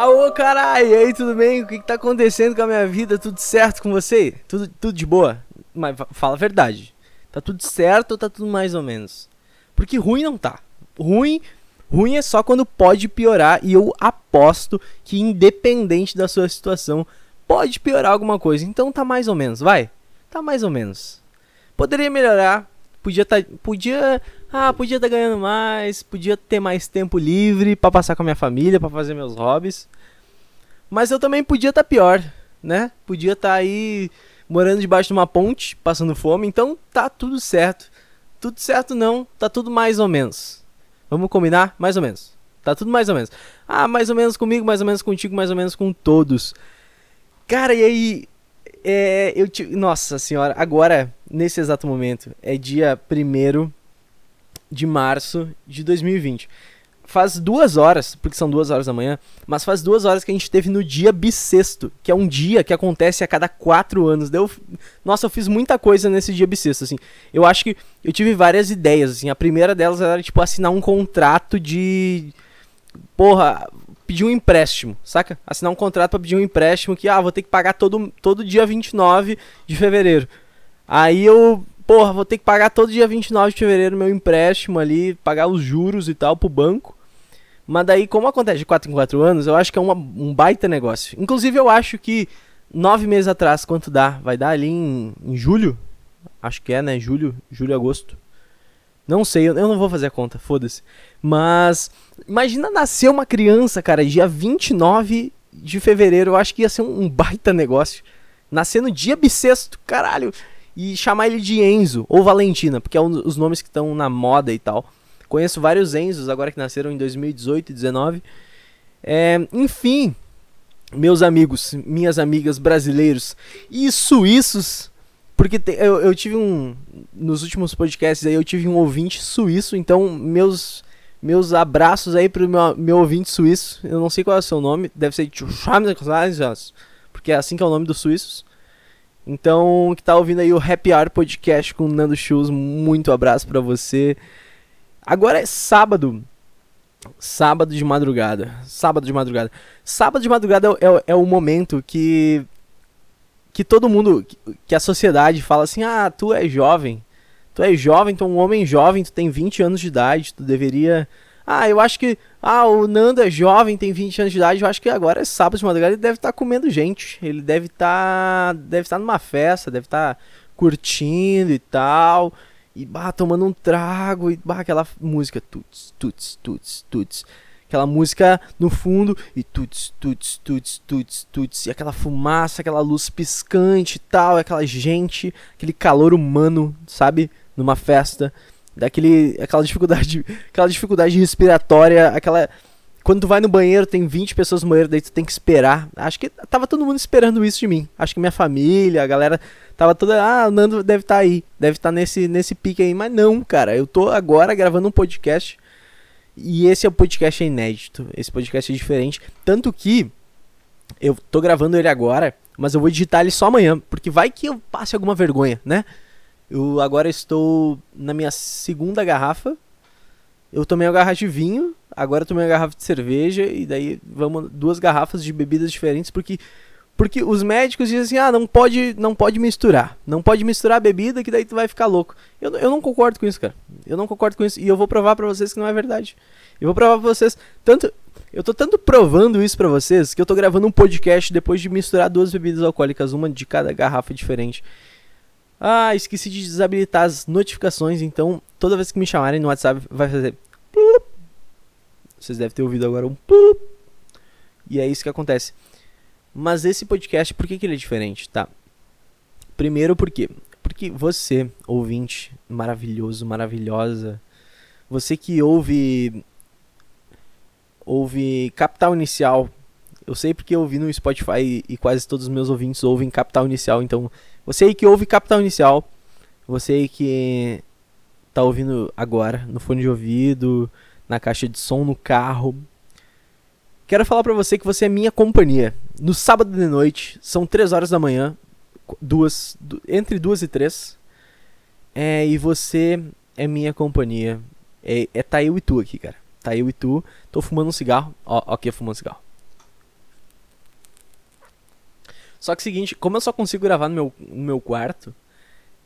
Aô, caralho, e aí, tudo bem? O que, que tá acontecendo com a minha vida? Tudo certo com você? Tudo, tudo de boa? Mas fala a verdade. Tá tudo certo ou tá tudo mais ou menos? Porque ruim não tá. Ruim, ruim é só quando pode piorar e eu aposto que independente da sua situação, pode piorar alguma coisa. Então tá mais ou menos, vai. Tá mais ou menos. Poderia melhorar, podia tá, podia, ah, podia estar tá ganhando mais, podia ter mais tempo livre para passar com a minha família, para fazer meus hobbies. Mas eu também podia estar tá pior, né? Podia estar tá aí morando debaixo de uma ponte, passando fome, então tá tudo certo. Tudo certo não, tá tudo mais ou menos. Vamos combinar? Mais ou menos. Tá tudo mais ou menos. Ah, mais ou menos comigo, mais ou menos contigo, mais ou menos com todos. Cara, e aí, é, eu te, nossa senhora, agora, nesse exato momento, é dia 1 de março de 2020. Faz duas horas, porque são duas horas da manhã, mas faz duas horas que a gente teve no dia bissexto, que é um dia que acontece a cada quatro anos. Deu, nossa, eu fiz muita coisa nesse dia bissexto, assim. Eu acho que eu tive várias ideias, assim. A primeira delas era, tipo, assinar um contrato de. Porra, pedir um empréstimo, saca? Assinar um contrato para pedir um empréstimo que, ah, vou ter que pagar todo, todo dia 29 de fevereiro. Aí eu, porra, vou ter que pagar todo dia 29 de fevereiro meu empréstimo ali, pagar os juros e tal pro banco. Mas daí, como acontece de 4 em 4 anos, eu acho que é uma, um baita negócio. Inclusive, eu acho que nove meses atrás, quanto dá? Vai dar ali em, em julho? Acho que é, né? Julho, julho, agosto. Não sei, eu, eu não vou fazer a conta, foda-se. Mas imagina nascer uma criança, cara, dia 29 de fevereiro. Eu acho que ia ser um, um baita negócio. Nascer no dia bissexto, caralho. E chamar ele de Enzo ou Valentina, porque é um, os nomes que estão na moda e tal. Conheço vários Enzos agora que nasceram em 2018 e 2019. É, enfim, meus amigos, minhas amigas brasileiros e suíços porque te, eu, eu tive um. Nos últimos podcasts aí eu tive um ouvinte suíço, então meus. Meus abraços aí pro meu, meu ouvinte suíço. Eu não sei qual é o seu nome. Deve ser porque é assim que é o nome dos suíços. Então, que tá ouvindo aí o Happy Hour Podcast com o Nando Shoes, muito abraço para você. Agora é sábado. Sábado de madrugada. Sábado de madrugada. Sábado de madrugada é, é, é o momento que que todo mundo, que a sociedade fala assim: ah, tu é jovem, tu é jovem, tu é um homem jovem, tu tem 20 anos de idade, tu deveria. Ah, eu acho que. Ah, o Nando é jovem, tem 20 anos de idade, eu acho que agora é sábado de madrugada, ele deve estar tá comendo gente. Ele deve estar. Tá, deve estar tá numa festa, deve estar tá curtindo e tal. E bah, tomando um trago, e bah, aquela música. Tuts, tuts, tuts, tuts aquela música no fundo e tuts, tuts, tuts, tuts, tuts, e aquela fumaça, aquela luz piscante e tal, aquela gente, aquele calor humano, sabe? Numa festa, daquele aquela dificuldade, aquela dificuldade respiratória, aquela quando tu vai no banheiro, tem 20 pessoas no banheiro, daí tu tem que esperar. Acho que tava todo mundo esperando isso de mim. Acho que minha família, a galera tava toda, ah, o Nando deve estar tá aí, deve estar tá nesse nesse pique aí, mas não, cara, eu tô agora gravando um podcast e esse é o podcast inédito. Esse podcast é diferente. Tanto que eu tô gravando ele agora, mas eu vou editar ele só amanhã. Porque vai que eu passe alguma vergonha, né? Eu agora estou na minha segunda garrafa. Eu tomei uma garrafa de vinho, agora tomei uma garrafa de cerveja e daí vamos duas garrafas de bebidas diferentes porque porque os médicos dizem assim: "Ah, não pode, não pode misturar. Não pode misturar a bebida que daí tu vai ficar louco". Eu, eu não concordo com isso, cara. Eu não concordo com isso e eu vou provar para vocês que não é verdade. Eu vou provar pra vocês tanto eu tô tanto provando isso para vocês que eu tô gravando um podcast depois de misturar duas bebidas alcoólicas, uma de cada garrafa diferente. Ah, esqueci de desabilitar as notificações, então toda vez que me chamarem no WhatsApp vai fazer Vocês devem ter ouvido agora um E é isso que acontece. Mas esse podcast, por que, que ele é diferente, tá? Primeiro porque porque você, ouvinte maravilhoso, maravilhosa, você que ouve ouve Capital Inicial. Eu sei porque eu ouvi no Spotify e quase todos os meus ouvintes ouvem Capital Inicial, então você aí que ouve Capital Inicial, você aí que tá ouvindo agora no fone de ouvido, na caixa de som no carro, Quero falar para você que você é minha companhia. No sábado de noite, são 3 horas da manhã, duas, entre 2 e 3. É, e você é minha companhia. É, é tá eu e tu aqui, cara. Tá eu e tu. Tô fumando um cigarro. Ó, aqui fumando um cigarro. Só que é seguinte, como eu só consigo gravar no meu, no meu quarto,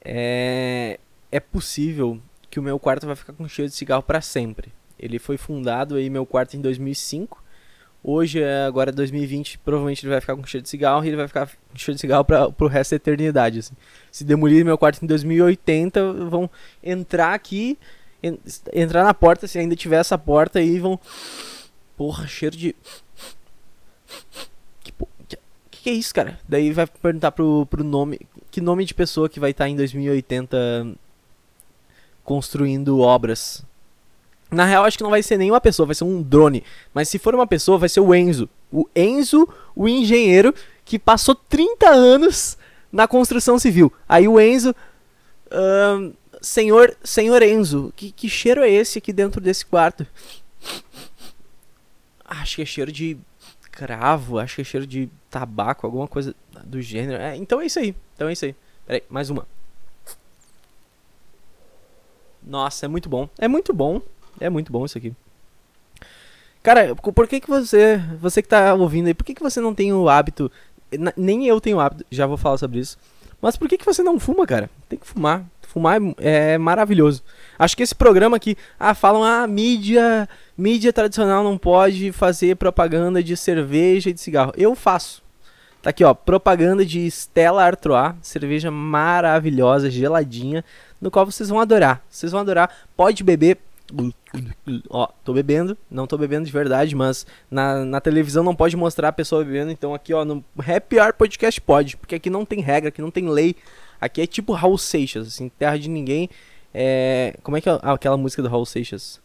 é, é possível que o meu quarto vai ficar com cheiro de cigarro para sempre. Ele foi fundado aí, meu quarto, em 2005. Hoje, é, agora é 2020, provavelmente ele vai ficar com cheiro de cigarro e ele vai ficar com cheiro de cigarro pra, pro resto da eternidade. Assim. Se demolir meu quarto em 2080, vão entrar aqui, en entrar na porta, se ainda tiver essa porta aí, vão. Porra, cheiro de. Que, que, que é isso, cara? Daí vai perguntar pro, pro nome. Que nome de pessoa que vai estar tá em 2080 construindo obras na real, acho que não vai ser nenhuma pessoa, vai ser um drone. Mas se for uma pessoa, vai ser o Enzo. O Enzo, o engenheiro, que passou 30 anos na construção civil. Aí o Enzo. Uh, senhor, senhor Enzo, que, que cheiro é esse aqui dentro desse quarto? Acho que é cheiro de cravo, acho que é cheiro de tabaco, alguma coisa do gênero. É, então é isso aí. Então é isso aí. Peraí, mais uma. Nossa, é muito bom. É muito bom. É muito bom isso aqui. Cara, por que que você, você que tá ouvindo aí, por que que você não tem o hábito, nem eu tenho o hábito, já vou falar sobre isso, mas por que que você não fuma, cara? Tem que fumar. Fumar é, é maravilhoso. Acho que esse programa aqui, ah, falam, ah, mídia, mídia tradicional não pode fazer propaganda de cerveja e de cigarro. Eu faço. Tá aqui, ó, propaganda de Stella Artois, cerveja maravilhosa, geladinha, no qual vocês vão adorar. Vocês vão adorar. Pode beber, Ó, tô bebendo, não tô bebendo de verdade, mas na, na televisão não pode mostrar a pessoa bebendo, então aqui, ó, no Happy Hour Podcast pode, porque aqui não tem regra, aqui não tem lei. Aqui é tipo Raul Seixas, assim, terra de ninguém. É, como é que é aquela música do Raul Seixas?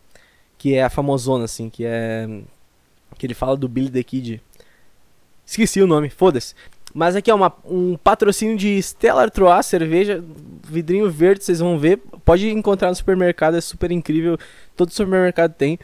Que é a famosona, assim, que é. Que ele fala do Billy the Kid. Esqueci o nome, foda-se. Mas aqui é uma, um patrocínio de Stella Artois, cerveja, vidrinho verde, vocês vão ver. Pode encontrar no supermercado, é super incrível. Todo supermercado tem.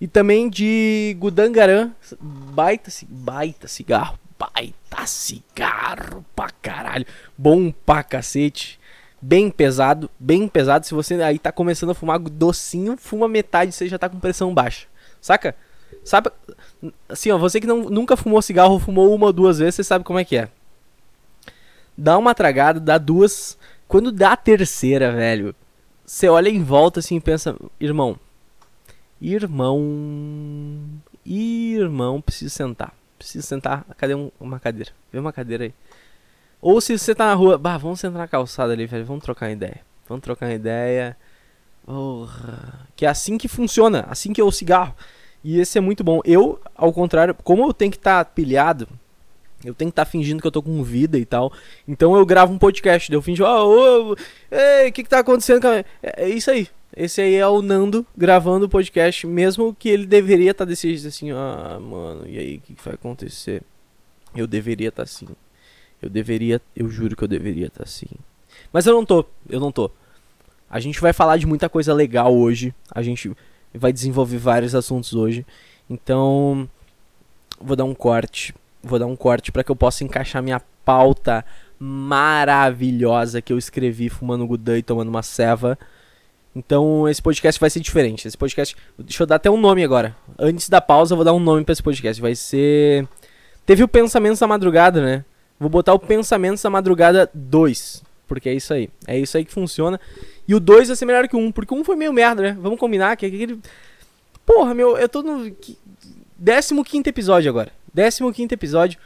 E também de Gudangaran, baita, baita cigarro, baita cigarro pra caralho. Bom pra cacete. Bem pesado, bem pesado. Se você aí tá começando a fumar docinho, fuma metade, você já tá com pressão baixa. Saca? Sabe, assim, ó, você que não, nunca fumou cigarro, fumou uma ou duas vezes, você sabe como é que é. Dá uma tragada, dá duas. Quando dá a terceira, velho, você olha em volta assim e pensa, irmão, irmão, irmão, preciso sentar. Preciso sentar. Cadê um, uma cadeira? Vê uma cadeira aí. Ou se você tá na rua, bah, vamos sentar na calçada ali, velho, vamos trocar uma ideia. Vamos trocar uma ideia. Porra. Que é assim que funciona, assim que é o cigarro. E esse é muito bom. Eu, ao contrário, como eu tenho que estar tá pilhado, eu tenho que estar tá fingindo que eu tô com vida e tal. Então eu gravo um podcast. Eu finjo, oh, oh, ei, o que que tá acontecendo? É, é isso aí. Esse aí é o Nando gravando o podcast, mesmo que ele deveria estar tá desse jeito assim, ah, mano, e aí, o que, que vai acontecer? Eu deveria estar tá assim. Eu deveria, eu juro que eu deveria estar tá assim. Mas eu não tô, eu não tô. A gente vai falar de muita coisa legal hoje. A gente vai desenvolver vários assuntos hoje. Então, vou dar um corte. Vou dar um corte para que eu possa encaixar minha pauta maravilhosa que eu escrevi fumando Gudan e tomando uma ceva. Então, esse podcast vai ser diferente. Esse podcast, deixa eu dar até um nome agora. Antes da pausa, eu vou dar um nome para esse podcast. Vai ser Teve o Pensamentos da Madrugada, né? Vou botar o Pensamentos da Madrugada 2, porque é isso aí. É isso aí que funciona. E o 2 vai ser melhor que o 1, um, porque o 1 um foi meio merda, né? Vamos combinar que aquele. Porra, meu, eu tô no 15 episódio agora. 15 episódio.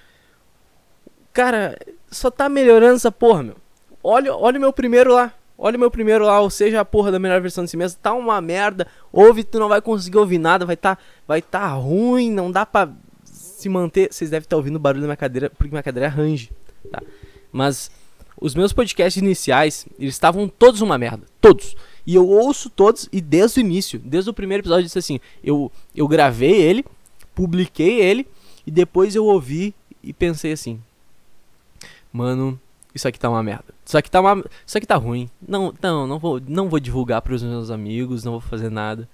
Cara, só tá melhorando essa porra, meu. Olha, olha o meu primeiro lá. Olha o meu primeiro lá, ou seja, a porra da melhor versão de si mesmo. Tá uma merda. Ouve, tu não vai conseguir ouvir nada. Vai tá, vai tá ruim. Não dá pra se manter. Vocês devem estar tá ouvindo o barulho da minha cadeira, porque minha cadeira é range, tá? Mas os meus podcasts iniciais, eles estavam todos uma merda. Todos. E eu ouço todos e desde o início, desde o primeiro episódio, eu disse assim: eu, eu gravei ele, publiquei ele e depois eu ouvi e pensei assim: Mano, isso aqui tá uma merda. Isso aqui tá uma, isso aqui tá ruim. Não, não, não vou, não vou divulgar para os meus amigos, não vou fazer nada.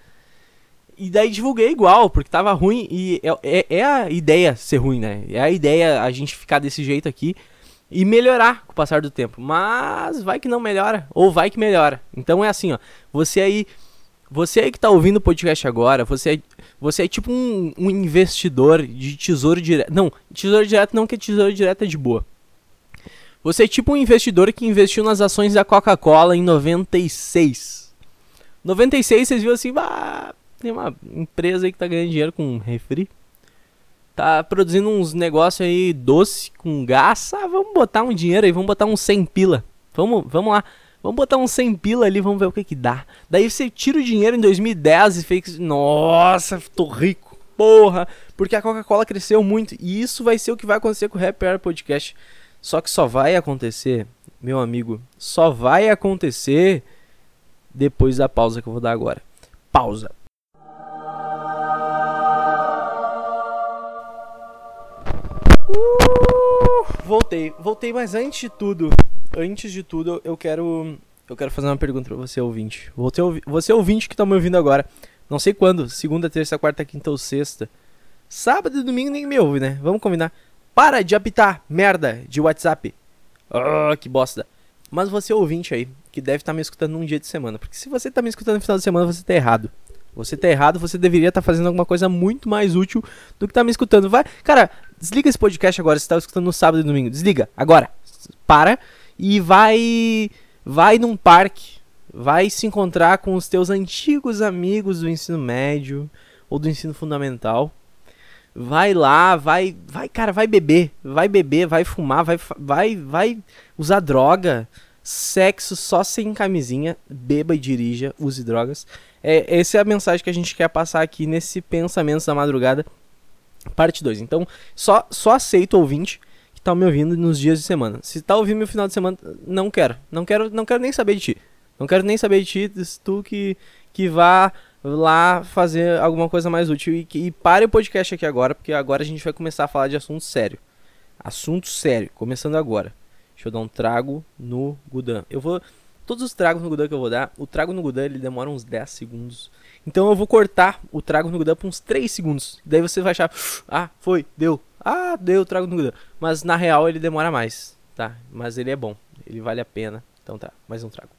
E daí divulguei igual, porque tava ruim e é, é, é a ideia ser ruim, né? É a ideia a gente ficar desse jeito aqui e melhorar com o passar do tempo. Mas vai que não melhora, ou vai que melhora. Então é assim, ó. Você aí, você aí que tá ouvindo o podcast agora, você é, você é tipo um, um investidor de tesouro direto. Não, tesouro direto não, que tesouro direto é de boa. Você é tipo um investidor que investiu nas ações da Coca-Cola em 96. 96 vocês viram assim, bah, tem uma empresa aí que tá ganhando dinheiro com refri. Tá produzindo uns negócios aí doce com gás. Ah, vamos botar um dinheiro aí, vamos botar uns 100 pila. Vamos, vamos lá. Vamos botar uns 100 pila ali, vamos ver o que que dá. Daí você tira o dinheiro em 2010 e fez, nossa, tô rico. Porra, porque a Coca-Cola cresceu muito e isso vai ser o que vai acontecer com o Happy Hour Podcast. Só que só vai acontecer, meu amigo, só vai acontecer depois da pausa que eu vou dar agora. Pausa. Uh, voltei, voltei, mas antes de tudo, antes de tudo, eu quero eu quero fazer uma pergunta para você ouvinte. Você, ouvinte que tá me ouvindo agora, não sei quando, segunda, terça, quarta, quinta ou sexta. Sábado e domingo nem me ouve, né? Vamos combinar. Para de apitar merda de WhatsApp. Ah, que bosta. Mas você ouvinte aí, que deve estar tá me escutando num dia de semana. Porque se você está me escutando no final de semana, você está errado. Você está errado, você deveria estar tá fazendo alguma coisa muito mais útil do que tá me escutando. Vai, cara, desliga esse podcast agora. Você tá escutando no sábado e domingo. Desliga, agora. Para e vai. Vai num parque. Vai se encontrar com os teus antigos amigos do ensino médio ou do ensino fundamental vai lá, vai, vai, cara, vai beber, vai beber, vai fumar, vai, vai, vai usar droga, sexo só sem camisinha, beba e dirija, use drogas. É, essa é a mensagem que a gente quer passar aqui nesse pensamento da madrugada, parte 2. Então, só, só aceito ouvinte que tá me ouvindo nos dias de semana. Se tá ouvindo no final de semana, não quero, não quero, não quero nem saber de ti. Não quero nem saber de ti, tu que que vá lá fazer alguma coisa mais útil. E, e pare o podcast aqui agora, porque agora a gente vai começar a falar de assunto sério. Assunto sério, começando agora. Deixa eu dar um trago no Gudan. Eu vou. Todos os tragos no Gudan que eu vou dar, o trago no Gudan ele demora uns 10 segundos. Então eu vou cortar o trago no Gudan por uns 3 segundos. Daí você vai achar, ah, foi, deu. Ah, deu o trago no Gudan. Mas na real ele demora mais, tá? Mas ele é bom, ele vale a pena. Então tá, mais um trago.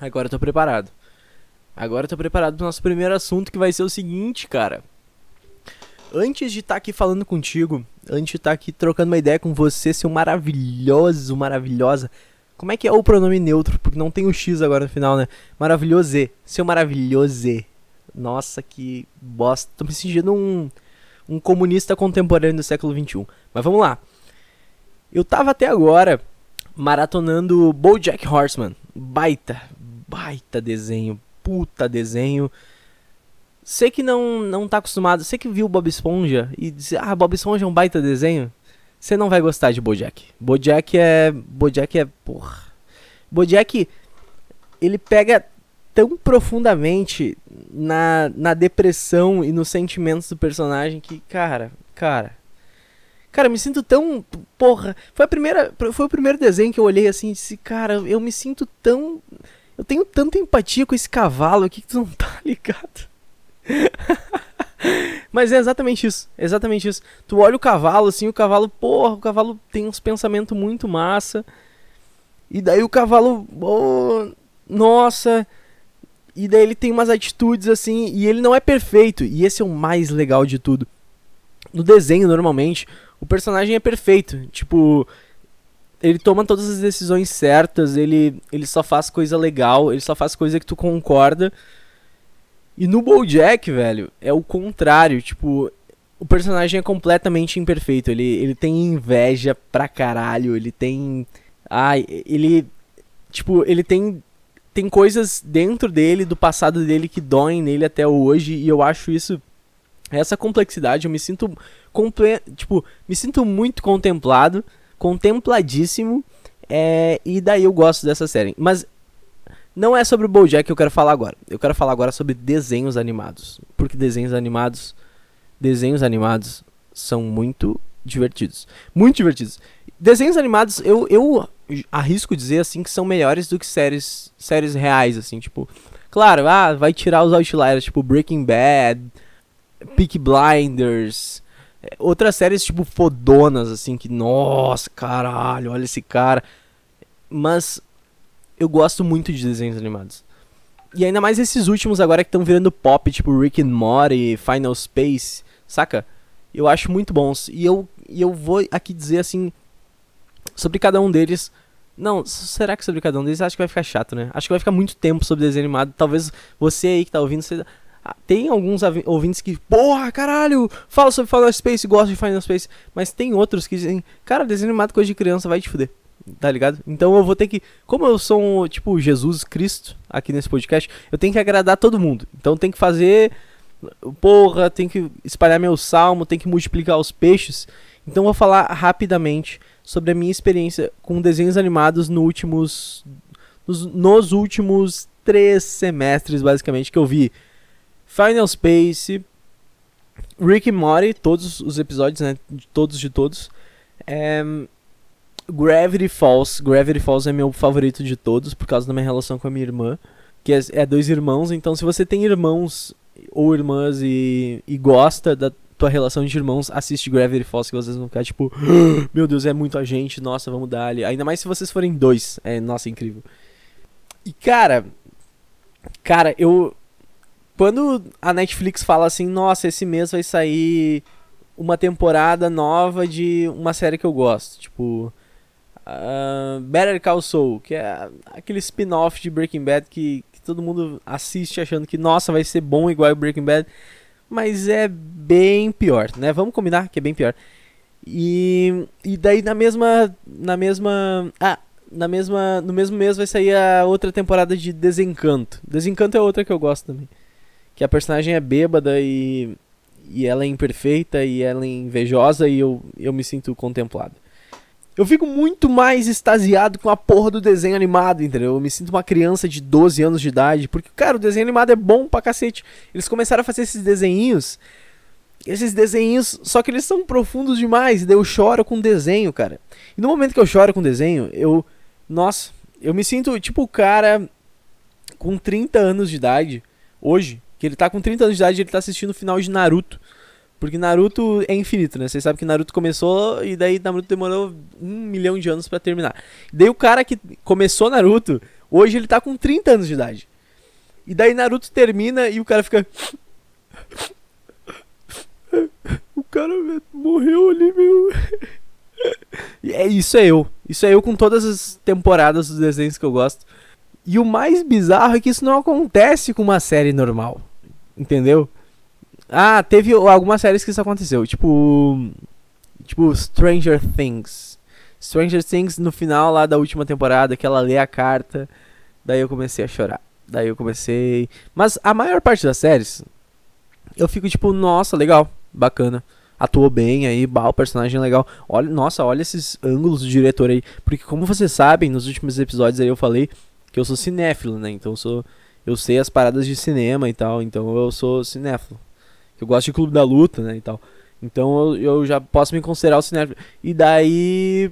Agora eu tô preparado. Agora eu tô preparado pro nosso primeiro assunto que vai ser o seguinte, cara. Antes de estar tá aqui falando contigo, antes de estar tá aqui trocando uma ideia com você, seu maravilhoso, maravilhosa. Como é que é o pronome neutro? Porque não tem o X agora no final, né? Maravilhoso, seu maravilhoso. Nossa, que bosta. Tô me sentindo um, um comunista contemporâneo do século XXI. Mas vamos lá. Eu tava até agora maratonando BoJack Horseman. Baita, baita desenho, puta desenho. Sei que não, não tá acostumado, sei que viu Bob Esponja e diz, ah, Bob Esponja é um baita desenho. Você não vai gostar de Bojack. Bojack é. Bojack é. Porra. Bojack. Ele pega tão profundamente na, na depressão e nos sentimentos do personagem que, cara, cara. Cara, eu me sinto tão. Porra. Foi, a primeira, foi o primeiro desenho que eu olhei assim e disse, cara, eu me sinto tão eu tenho tanta empatia com esse cavalo aqui que tu não tá ligado. Mas é exatamente isso, é exatamente isso. Tu olha o cavalo assim, o cavalo, porra, o cavalo tem uns pensamentos muito massa. E daí o cavalo, oh, nossa, e daí ele tem umas atitudes assim, e ele não é perfeito, e esse é o mais legal de tudo. No desenho, normalmente, o personagem é perfeito, tipo, ele toma todas as decisões certas, ele, ele só faz coisa legal, ele só faz coisa que tu concorda. E no BoJack, velho, é o contrário, tipo, o personagem é completamente imperfeito, ele, ele tem inveja pra caralho, ele tem ai, ele tipo, ele tem tem coisas dentro dele, do passado dele que doem nele até hoje, e eu acho isso essa complexidade, eu me sinto comple tipo, me sinto muito contemplado contempladíssimo. É, e daí eu gosto dessa série. Mas não é sobre o BoJack que eu quero falar agora. Eu quero falar agora sobre desenhos animados, porque desenhos animados, desenhos animados são muito divertidos, muito divertidos. Desenhos animados, eu, eu arrisco dizer assim que são melhores do que séries, séries reais assim, tipo, claro, ah, vai tirar os outliers, tipo Breaking Bad, Peak Blinders, Outras séries, tipo, fodonas, assim, que, nossa, caralho, olha esse cara. Mas eu gosto muito de desenhos animados. E ainda mais esses últimos agora que estão virando pop, tipo Rick and Morty, Final Space, saca? Eu acho muito bons. E eu, e eu vou aqui dizer assim. sobre cada um deles. Não, será que sobre cada um deles? Acho que vai ficar chato, né? Acho que vai ficar muito tempo sobre desenho animado. Talvez você aí que tá ouvindo, você... Ah, tem alguns ouvintes que, porra, caralho, fala sobre Final Space, gosta de Final Space. Mas tem outros que dizem, cara, desenho animado coisa de criança, vai te fuder. Tá ligado? Então eu vou ter que. Como eu sou um, tipo Jesus Cristo aqui nesse podcast, eu tenho que agradar todo mundo. Então tem que fazer. Porra, tem que espalhar meu salmo, tem que multiplicar os peixes. Então eu vou falar rapidamente sobre a minha experiência com desenhos animados no últimos, nos, nos últimos três semestres, basicamente, que eu vi Final Space, Rick and Morty, todos os episódios, né? Todos de todos. É, Gravity Falls. Gravity Falls é meu favorito de todos, por causa da minha relação com a minha irmã. Que é, é dois irmãos, então se você tem irmãos ou irmãs e, e gosta da tua relação de irmãos, assiste Gravity Falls, que vocês vão ficar tipo, meu Deus, é muito a gente, nossa, vamos dar ali. Ainda mais se vocês forem dois. É, nossa, incrível. E cara, cara, eu quando a Netflix fala assim, nossa, esse mês vai sair uma temporada nova de uma série que eu gosto, tipo, uh, Better Call Saul, que é aquele spin-off de Breaking Bad que, que todo mundo assiste achando que, nossa, vai ser bom igual Breaking Bad mas é bem pior, né? Vamos combinar que é bem pior. E, e daí na mesma na mesma ah, na mesma no mesmo mês vai sair a outra temporada de Desencanto. Desencanto é outra que eu gosto também. Que a personagem é bêbada e e ela é imperfeita e ela é invejosa e eu, eu me sinto contemplado. Eu fico muito mais extasiado com a porra do desenho animado, entendeu? Eu me sinto uma criança de 12 anos de idade, porque, cara, o desenho animado é bom pra cacete. Eles começaram a fazer esses desenhinhos, esses desenhinhos, só que eles são profundos demais, e daí eu choro com desenho, cara. E no momento que eu choro com desenho, eu. Nossa, eu me sinto tipo o cara com 30 anos de idade, hoje, que ele tá com 30 anos de idade e ele tá assistindo o final de Naruto. Porque Naruto é infinito, né? Vocês sabem que Naruto começou e daí Naruto demorou um milhão de anos para terminar. Daí o cara que começou Naruto, hoje ele tá com 30 anos de idade. E daí Naruto termina e o cara fica. O cara morreu ali, meu. E é isso é eu. Isso é eu com todas as temporadas dos desenhos que eu gosto. E o mais bizarro é que isso não acontece com uma série normal. Entendeu? Ah, teve algumas séries que isso aconteceu. Tipo. Tipo, Stranger Things. Stranger Things no final lá da última temporada, que ela lê a carta. Daí eu comecei a chorar. Daí eu comecei. Mas a maior parte das séries. Eu fico tipo, nossa, legal, bacana. Atuou bem aí, bah, o personagem é legal. Olha, nossa, olha esses ângulos do diretor aí. Porque como vocês sabem, nos últimos episódios aí eu falei que eu sou cinéfilo, né? Então eu sou. Eu sei as paradas de cinema e tal. Então eu sou cinéfilo eu gosto de Clube da Luta, né, e tal. Então eu, eu já posso me considerar o cinéfilo. E daí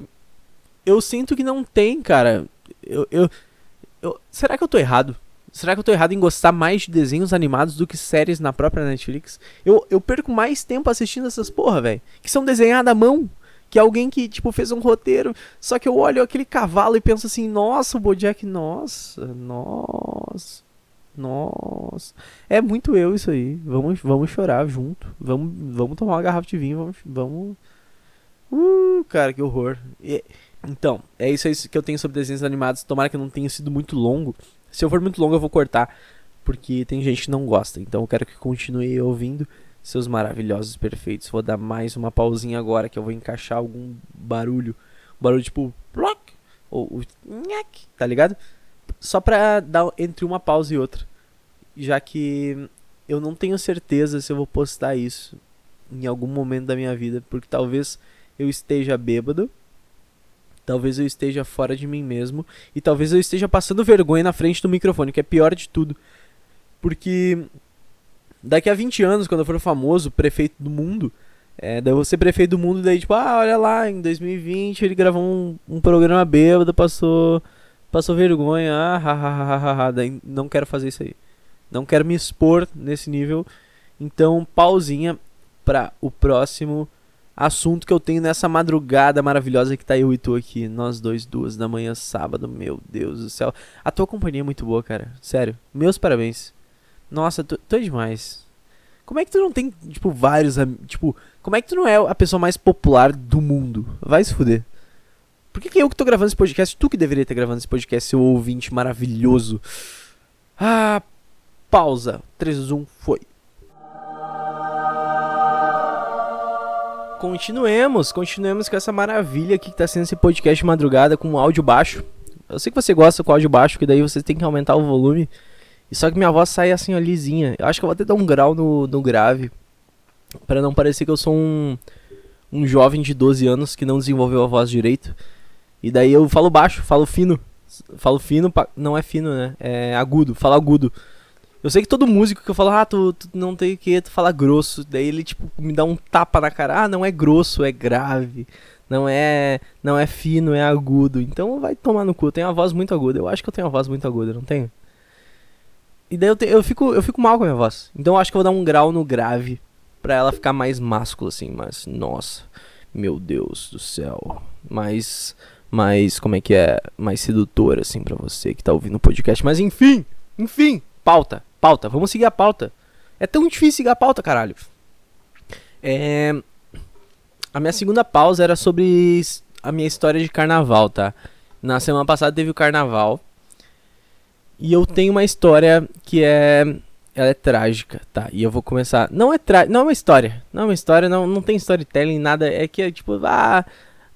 eu sinto que não tem, cara. Eu, eu, eu, será que eu tô errado? Será que eu tô errado em gostar mais de desenhos animados do que séries na própria Netflix? Eu, eu perco mais tempo assistindo essas porra, velho. Que são desenhadas à mão. Que alguém que, tipo, fez um roteiro. Só que eu olho aquele cavalo e penso assim, nossa, o Bojack, nossa, nossa. Nossa. É muito eu isso aí. Vamos, vamos chorar junto. Vamos, vamos tomar uma garrafa de vinho. Vamos. vamos... Uh, cara, que horror. E, então, é isso aí que eu tenho sobre desenhos animados. Tomara que não tenha sido muito longo. Se eu for muito longo, eu vou cortar. Porque tem gente que não gosta. Então eu quero que continue ouvindo seus maravilhosos perfeitos. Vou dar mais uma pausinha agora que eu vou encaixar algum barulho. Barulho tipo. Ploc, ou, ou tá ligado? Só pra dar entre uma pausa e outra. Já que eu não tenho certeza se eu vou postar isso em algum momento da minha vida, porque talvez eu esteja bêbado, talvez eu esteja fora de mim mesmo, e talvez eu esteja passando vergonha na frente do microfone, que é pior de tudo. Porque daqui a 20 anos, quando eu for famoso, prefeito do mundo, é, daí eu vou ser prefeito do mundo, daí tipo, ah, olha lá, em 2020 ele gravou um, um programa bêbado, passou passou vergonha, ah, ha, ha, ha, não quero fazer isso aí. Não quero me expor nesse nível. Então, pausinha para o próximo assunto que eu tenho nessa madrugada maravilhosa que tá eu e tu aqui. Nós dois, duas da manhã, sábado. Meu Deus do céu. A tua companhia é muito boa, cara. Sério. Meus parabéns. Nossa, tu, tu é demais. Como é que tu não tem, tipo, vários. Tipo, como é que tu não é a pessoa mais popular do mundo? Vai se fuder. Por que, que eu que tô gravando esse podcast? Tu que deveria estar gravando esse podcast, seu ouvinte maravilhoso. Ah, pausa. 3, 2, 1, foi. Continuemos, continuemos com essa maravilha aqui que tá sendo esse podcast de madrugada com áudio baixo. Eu sei que você gosta com áudio baixo, que daí você tem que aumentar o volume. E só que minha voz sai assim, ó, lisinha. Eu acho que eu vou até dar um grau no, no grave. para não parecer que eu sou um, um jovem de 12 anos que não desenvolveu a voz direito. E daí eu falo baixo, falo fino. Falo fino, não é fino, né? É agudo, falo agudo. Eu sei que todo músico que eu falo, ah, tu, tu não tem o que, tu fala grosso. Daí ele, tipo, me dá um tapa na cara. Ah, não é grosso, é grave. Não é não é fino, é agudo. Então vai tomar no cu. Eu tenho uma voz muito aguda. Eu acho que eu tenho uma voz muito aguda, não tenho? E daí eu, te, eu, fico, eu fico mal com a minha voz. Então eu acho que eu vou dar um grau no grave. Pra ela ficar mais máscula, assim. Mas, nossa. Meu Deus do céu. Mais. Mais. Como é que é? Mais sedutor, assim, pra você que tá ouvindo o podcast. Mas enfim. Enfim. Pauta pauta. Vamos seguir a pauta. É tão difícil seguir a pauta, caralho. É... A minha segunda pausa era sobre a minha história de carnaval, tá? Na semana passada teve o carnaval. E eu tenho uma história que é. Ela é trágica, tá? E eu vou começar. Não é tra... não é uma história. Não é uma história, não, não tem storytelling, nada. É que é tipo, ah,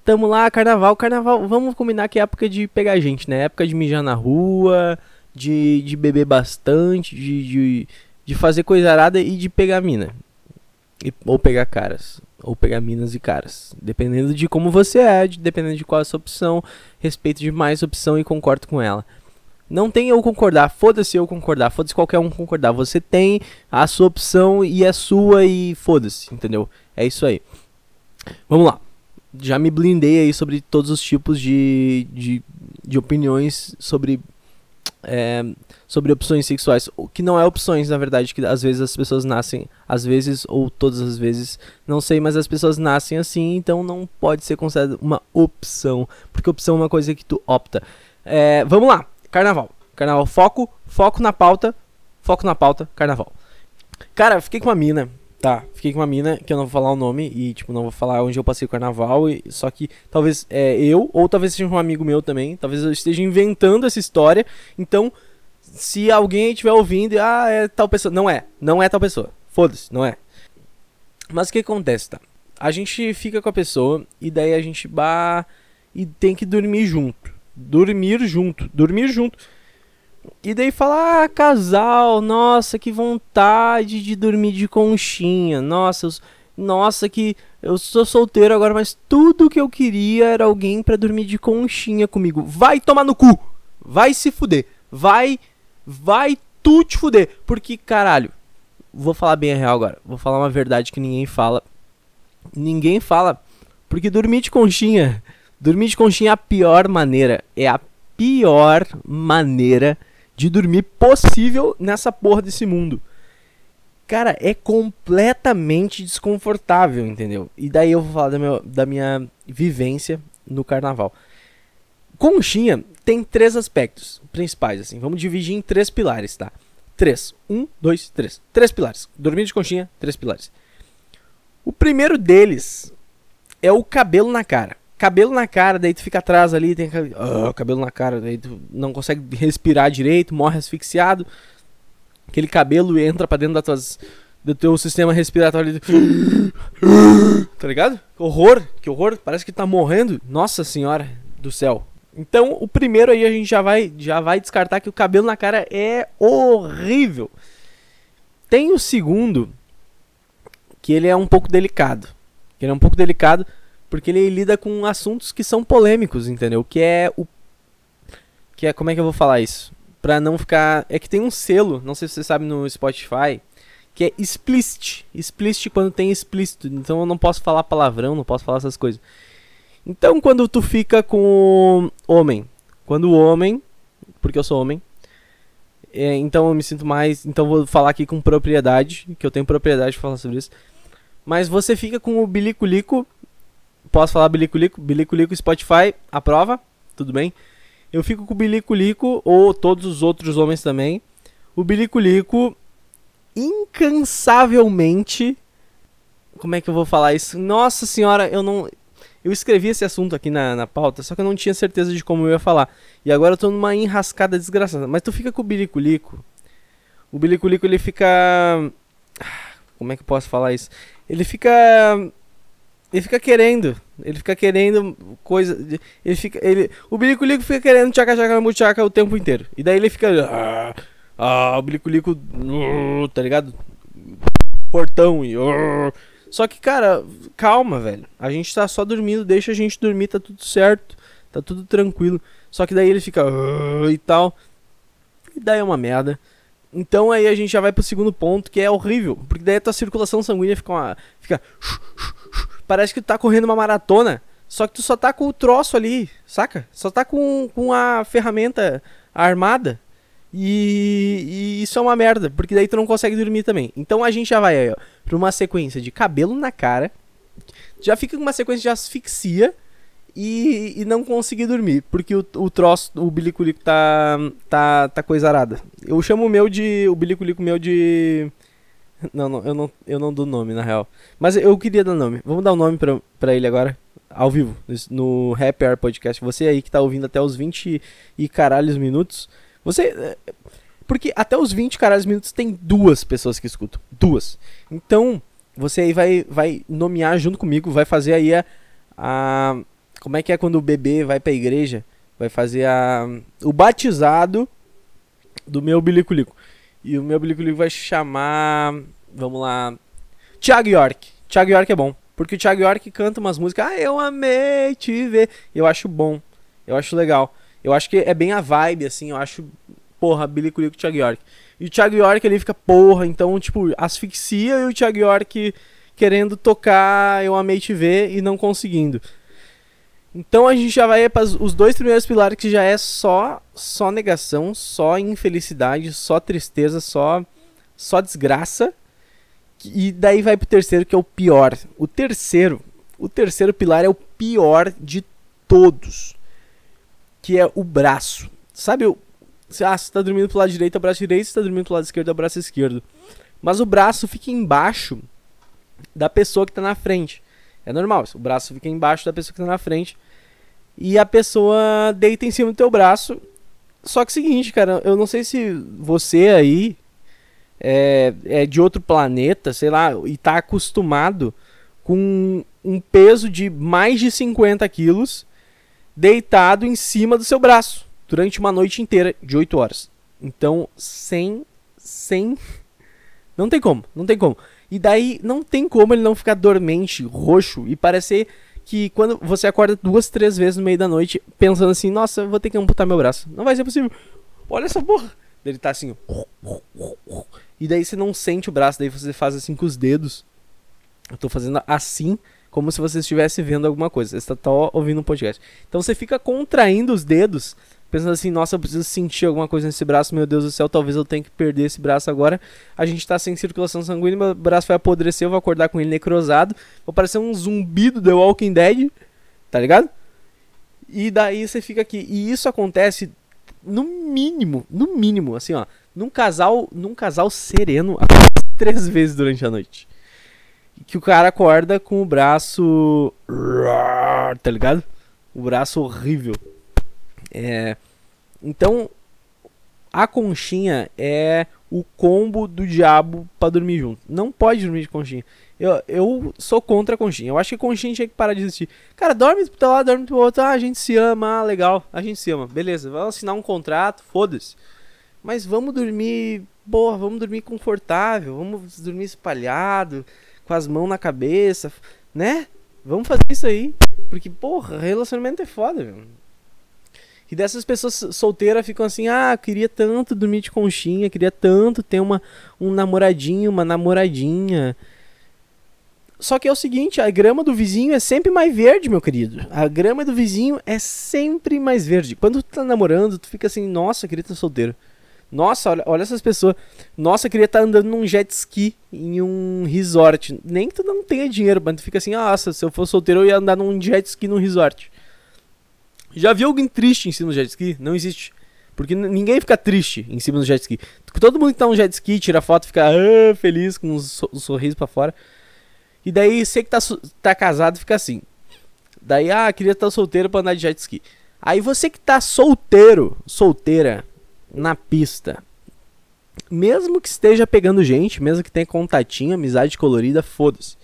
tamo lá, carnaval, carnaval. Vamos combinar que é época de pegar gente, né? Época de mijar na rua de, de beber bastante, de, de, de fazer coisa arada e de pegar mina. E, ou pegar caras. Ou pegar minas e caras. Dependendo de como você é, de, dependendo de qual é a sua opção. Respeito demais a opção e concordo com ela. Não tem eu concordar, foda-se eu concordar, foda-se qualquer um concordar. Você tem a sua opção e é sua e foda-se, entendeu? É isso aí. Vamos lá. Já me blindei aí sobre todos os tipos de, de, de opiniões sobre é, sobre opções sexuais, o que não é opções, na verdade, que às vezes as pessoas nascem, às vezes ou todas as vezes, não sei, mas as pessoas nascem assim, então não pode ser considerado uma opção, porque opção é uma coisa que tu opta. É, vamos lá, carnaval. Carnaval, foco, foco na pauta, foco na pauta, carnaval. Cara, fiquei com uma mina Tá, fiquei com uma mina que eu não vou falar o nome e, tipo, não vou falar onde eu passei o carnaval. E, só que talvez é eu, ou talvez seja um amigo meu também. Talvez eu esteja inventando essa história. Então, se alguém estiver ouvindo, ah, é tal pessoa. Não é, não é tal pessoa. Foda-se, não é. Mas o que acontece, tá? A gente fica com a pessoa e daí a gente bah, e tem que dormir junto. Dormir junto, dormir junto. E daí fala, ah, casal, nossa, que vontade de dormir de conchinha. Nossa, eu, nossa, que eu sou solteiro agora, mas tudo que eu queria era alguém para dormir de conchinha comigo. Vai tomar no cu! Vai se fuder. Vai, vai tu te fuder. Porque, caralho, vou falar bem a real agora. Vou falar uma verdade que ninguém fala. Ninguém fala. Porque dormir de conchinha, dormir de conchinha é a pior maneira. É a pior maneira de dormir possível nessa porra desse mundo. Cara, é completamente desconfortável, entendeu? E daí eu vou falar da, meu, da minha vivência no carnaval. Conchinha tem três aspectos principais, assim. Vamos dividir em três pilares, tá? Três. Um, dois, três. Três pilares. Dormir de conchinha, três pilares. O primeiro deles é o cabelo na cara cabelo na cara, daí tu fica atrás ali, tem uh, cabelo na cara, daí tu não consegue respirar direito, morre asfixiado. Aquele cabelo entra para dentro da tuas, do teu sistema respiratório. tá ligado? Que horror, que horror, parece que tá morrendo. Nossa senhora do céu. Então, o primeiro aí a gente já vai já vai descartar que o cabelo na cara é horrível. Tem o segundo que ele é um pouco delicado. Ele é um pouco delicado porque ele lida com assuntos que são polêmicos, entendeu? Que é o. Que é. Como é que eu vou falar isso? Pra não ficar. É que tem um selo, não sei se você sabe no Spotify, que é explicit. Explicit quando tem explícito. Então eu não posso falar palavrão, não posso falar essas coisas. Então quando tu fica com homem. Quando o homem. Porque eu sou homem. É, então eu me sinto mais. Então vou falar aqui com propriedade. Que eu tenho propriedade pra falar sobre isso. Mas você fica com o biliculico Posso falar Bilico Lico? Bilico Lico Spotify, aprova? Tudo bem? Eu fico com o Bilico Lico, ou todos os outros homens também. O Bilico Lico, incansavelmente. Como é que eu vou falar isso? Nossa senhora, eu não. Eu escrevi esse assunto aqui na, na pauta, só que eu não tinha certeza de como eu ia falar. E agora eu tô numa enrascada desgraçada. Mas tu fica com o biliculico. O biliculico ele fica. Como é que eu posso falar isso? Ele fica. Ele fica querendo. Ele fica querendo coisa. Ele fica. Ele, o biliculico fica querendo tchaca tchaca muchaca o tempo inteiro. E daí ele fica. Ah, ah o biliculico. Uh, tá ligado? Portão e. Uh, só que, cara, calma, velho. A gente tá só dormindo, deixa a gente dormir, tá tudo certo. Tá tudo tranquilo. Só que daí ele fica. Uh, e tal. E daí é uma merda. Então aí a gente já vai pro segundo ponto, que é horrível. Porque daí a tua circulação sanguínea fica uma. Fica. Parece que tu tá correndo uma maratona. Só que tu só tá com o troço ali, saca? Só tá com, com a ferramenta armada. E, e, isso é uma merda, porque daí tu não consegue dormir também. Então a gente já vai aí, ó, pra uma sequência de cabelo na cara. Já fica com uma sequência de asfixia e, e não conseguir dormir, porque o, o troço, o biliculico tá, tá, tá coisarada. Eu chamo o meu de. O biliculico meu de. Não, não, eu não, eu não dou nome, na real. Mas eu queria dar nome. Vamos dar um nome pra, pra ele agora, ao vivo, no Happy Hour Podcast. Você aí que tá ouvindo até os 20 e caralhos minutos. Você. Eh, porque até os 20 caralhos minutos tem duas pessoas que escutam. Duas. Então, você aí vai, vai nomear junto comigo, vai fazer aí a, a como é que é quando o bebê vai pra igreja? Vai fazer a, o batizado do meu biliculico. E o meu biliculico vai chamar. Vamos lá. Thiago York. Thiago York é bom. Porque o Thiago York canta umas músicas. Ah, eu amei te ver. Eu acho bom. Eu acho legal. Eu acho que é bem a vibe, assim. Eu acho. Porra, biliculico Thiago York. E o Thiago York ele fica, porra, então, tipo, asfixia e o Thiago York querendo tocar Eu Amei Te Ver e não conseguindo. Então a gente já vai para os dois primeiros pilares que já é só só negação, só infelicidade, só tristeza, só só desgraça. E daí vai pro terceiro que é o pior. O terceiro, o terceiro pilar é o pior de todos, que é o braço. Sabe, o ah, você tá dormindo pro lado direito, é o braço direito, você tá dormindo pro lado esquerdo, é o braço esquerdo. Mas o braço fica embaixo da pessoa que tá na frente. É normal, o braço fica embaixo da pessoa que está na frente e a pessoa deita em cima do teu braço. Só que é o seguinte, cara, eu não sei se você aí é, é de outro planeta, sei lá, e tá acostumado com um peso de mais de 50 quilos deitado em cima do seu braço durante uma noite inteira de 8 horas. Então, sem. sem. Não tem como, não tem como. E daí não tem como ele não ficar dormente, roxo e parecer que quando você acorda duas, três vezes no meio da noite pensando assim, nossa, vou ter que amputar meu braço. Não vai ser possível. Olha essa porra. Ele tá assim, e daí você não sente o braço, daí você faz assim com os dedos. Eu tô fazendo assim, como se você estivesse vendo alguma coisa. Você tá ouvindo um podcast. Então você fica contraindo os dedos pensando assim, nossa, eu preciso sentir alguma coisa nesse braço, meu Deus do céu, talvez eu tenha que perder esse braço agora. A gente tá sem circulação sanguínea, meu braço vai apodrecer, eu vou acordar com ele necrosado, vou parecer um zumbi do The Walking Dead, tá ligado? E daí você fica aqui. E isso acontece no mínimo, no mínimo, assim, ó, num casal, num casal sereno três vezes durante a noite. Que o cara acorda com o braço, tá ligado? O braço horrível. É, então, a conchinha é o combo do diabo para dormir junto. Não pode dormir de conchinha. Eu, eu sou contra a conchinha. Eu acho que a conchinha tinha que parar de existir. Cara, dorme pro teu lado, dorme pro outro. Ah, a gente se ama, ah, legal. A gente se ama. Beleza, vamos assinar um contrato, foda-se. Mas vamos dormir, porra, vamos dormir confortável, vamos dormir espalhado, com as mãos na cabeça, né? Vamos fazer isso aí. Porque, porra, relacionamento é foda, velho. E dessas pessoas solteiras ficam assim: ah, queria tanto dormir de conchinha, queria tanto ter uma, um namoradinho, uma namoradinha. Só que é o seguinte, a grama do vizinho é sempre mais verde, meu querido. A grama do vizinho é sempre mais verde. Quando tu tá namorando, tu fica assim, nossa, queria estar solteiro. Nossa, olha, olha essas pessoas. Nossa, queria estar andando num jet ski em um resort. Nem que tu não tenha dinheiro, mas tu fica assim, nossa, se eu fosse solteiro eu ia andar num jet ski num resort. Já viu alguém triste em cima do jet ski? Não existe. Porque ninguém fica triste em cima do jet ski. Todo mundo que tá no jet ski, tira foto, fica ah, feliz com um, so um sorriso para fora. E daí você que tá, tá casado fica assim. Daí, ah, queria estar solteiro pra andar de jet ski. Aí você que tá solteiro, solteira, na pista, mesmo que esteja pegando gente, mesmo que tenha contatinho, amizade colorida, foda-se.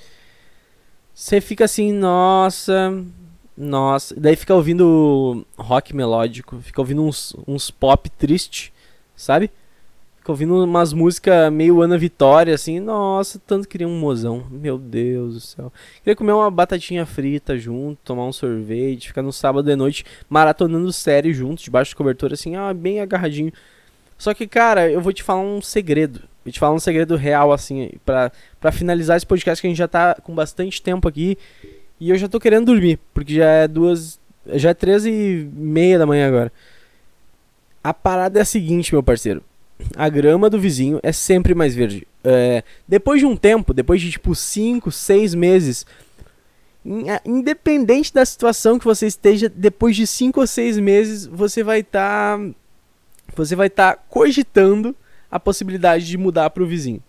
Você fica assim, nossa, nossa. Daí fica ouvindo rock melódico, fica ouvindo uns, uns pop triste, sabe? Fica ouvindo umas músicas meio Ana Vitória, assim, nossa, tanto queria um mozão. Meu Deus do céu. Queria comer uma batatinha frita junto, tomar um sorvete, ficar no sábado de noite maratonando série junto, debaixo de cobertura, assim, ah, bem agarradinho. Só que, cara, eu vou te falar um segredo. Vou te falar um segredo real, assim, pra, pra finalizar esse podcast que a gente já tá com bastante tempo aqui. E eu já tô querendo dormir, porque já é duas. Já é treze e meia da manhã agora. A parada é a seguinte, meu parceiro. A grama do vizinho é sempre mais verde. É, depois de um tempo, depois de tipo 5, 6 meses, independente da situação que você esteja, depois de 5 ou 6 meses, você vai estar. Tá, você vai estar tá cogitando a possibilidade de mudar para o vizinho.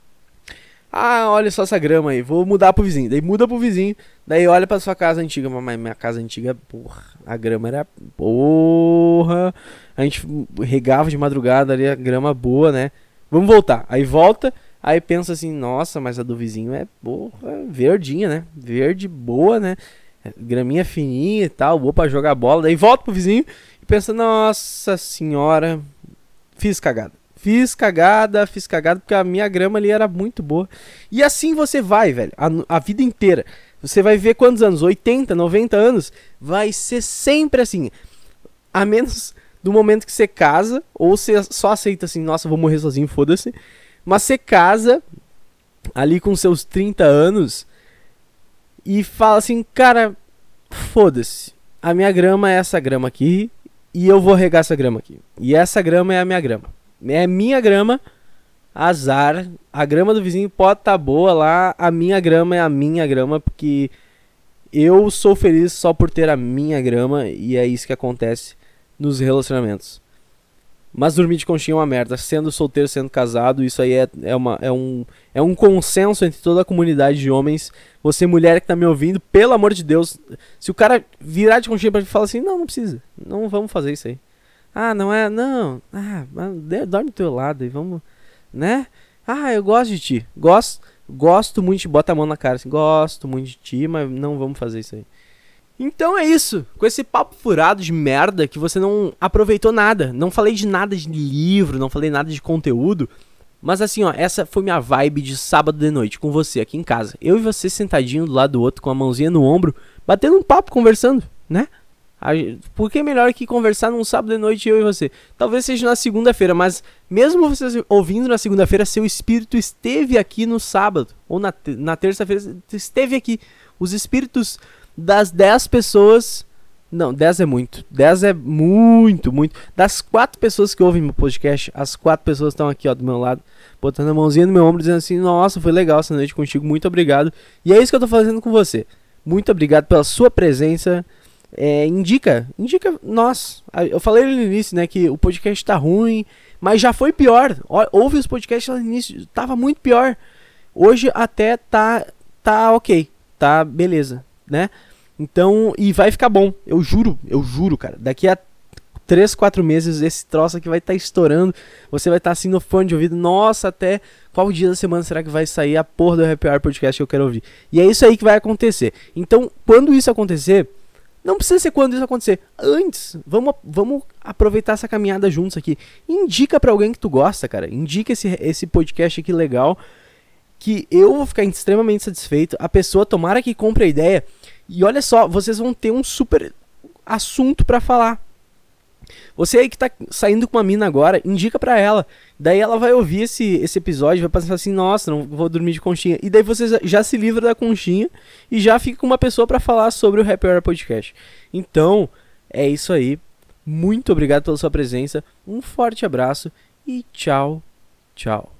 Ah, olha só essa grama aí, vou mudar pro vizinho. Daí muda pro vizinho, daí olha pra sua casa antiga. Mas minha casa antiga, porra, a grama era porra. A gente regava de madrugada ali, a grama boa, né? Vamos voltar. Aí volta, aí pensa assim, nossa, mas a do vizinho é porra, verdinha, né? Verde, boa, né? Graminha fininha e tal, boa pra jogar bola. Daí volta pro vizinho e pensa, nossa senhora, fiz cagada. Fiz cagada, fiz cagada, porque a minha grama ali era muito boa. E assim você vai, velho, a, a vida inteira. Você vai ver quantos anos? 80, 90 anos? Vai ser sempre assim. A menos do momento que você casa, ou você só aceita assim, nossa, vou morrer sozinho, foda-se. Mas você casa ali com seus 30 anos e fala assim, cara, foda-se. A minha grama é essa grama aqui e eu vou regar essa grama aqui. E essa grama é a minha grama. É minha grama, azar. A grama do vizinho pode estar tá boa lá, a minha grama é a minha grama, porque eu sou feliz só por ter a minha grama e é isso que acontece nos relacionamentos. Mas dormir de conchinha é uma merda. Sendo solteiro, sendo casado, isso aí é, é, uma, é, um, é um consenso entre toda a comunidade de homens. Você, mulher que tá me ouvindo, pelo amor de Deus, se o cara virar de conchinha pra gente falar assim, não, não precisa. Não vamos fazer isso aí. Ah, não é. Não. Ah, dorme do teu lado e vamos. Né? Ah, eu gosto de ti. Gosto, gosto muito de. Bota a mão na cara assim. Gosto muito de ti, mas não vamos fazer isso aí. Então é isso. Com esse papo furado de merda que você não aproveitou nada. Não falei de nada de livro, não falei nada de conteúdo. Mas assim, ó, essa foi minha vibe de sábado de noite com você aqui em casa. Eu e você sentadinho do lado do outro com a mãozinha no ombro, batendo um papo, conversando, né? Por que melhor que conversar num sábado de noite eu e você? Talvez seja na segunda-feira, mas mesmo você ouvindo na segunda-feira, seu espírito esteve aqui no sábado. Ou na, na terça-feira, esteve aqui. Os espíritos das 10 pessoas. Não, 10 é muito. 10 é muito, muito. Das 4 pessoas que ouvem meu podcast, as 4 pessoas estão aqui, ó, do meu lado, botando a mãozinha no meu ombro, dizendo assim: Nossa, foi legal essa noite contigo, muito obrigado. E é isso que eu tô fazendo com você. Muito obrigado pela sua presença é, indica, indica nós. Eu falei no início, né, que o podcast tá ruim, mas já foi pior. Ouve os podcasts lá no início, tava muito pior. Hoje até tá tá OK, tá beleza, né? Então, e vai ficar bom. Eu juro, eu juro, cara. Daqui a 3, 4 meses esse troço aqui vai estar tá estourando. Você vai estar tá assim no fone de ouvido. Nossa, até qual dia da semana será que vai sair a porra do Happy Hour Podcast que eu quero ouvir? E é isso aí que vai acontecer. Então, quando isso acontecer, não precisa ser quando isso acontecer. Antes, vamos, vamos aproveitar essa caminhada juntos aqui. Indica para alguém que tu gosta, cara. Indica esse, esse podcast aqui legal. Que eu vou ficar extremamente satisfeito. A pessoa, tomara que compre a ideia. E olha só, vocês vão ter um super assunto para falar. Você aí que tá saindo com uma mina agora, indica pra ela. Daí ela vai ouvir esse, esse episódio, vai pensar assim, nossa, não vou dormir de conchinha. E daí você já se livra da conchinha e já fica com uma pessoa para falar sobre o Happy Hour Podcast. Então, é isso aí. Muito obrigado pela sua presença. Um forte abraço e tchau, tchau.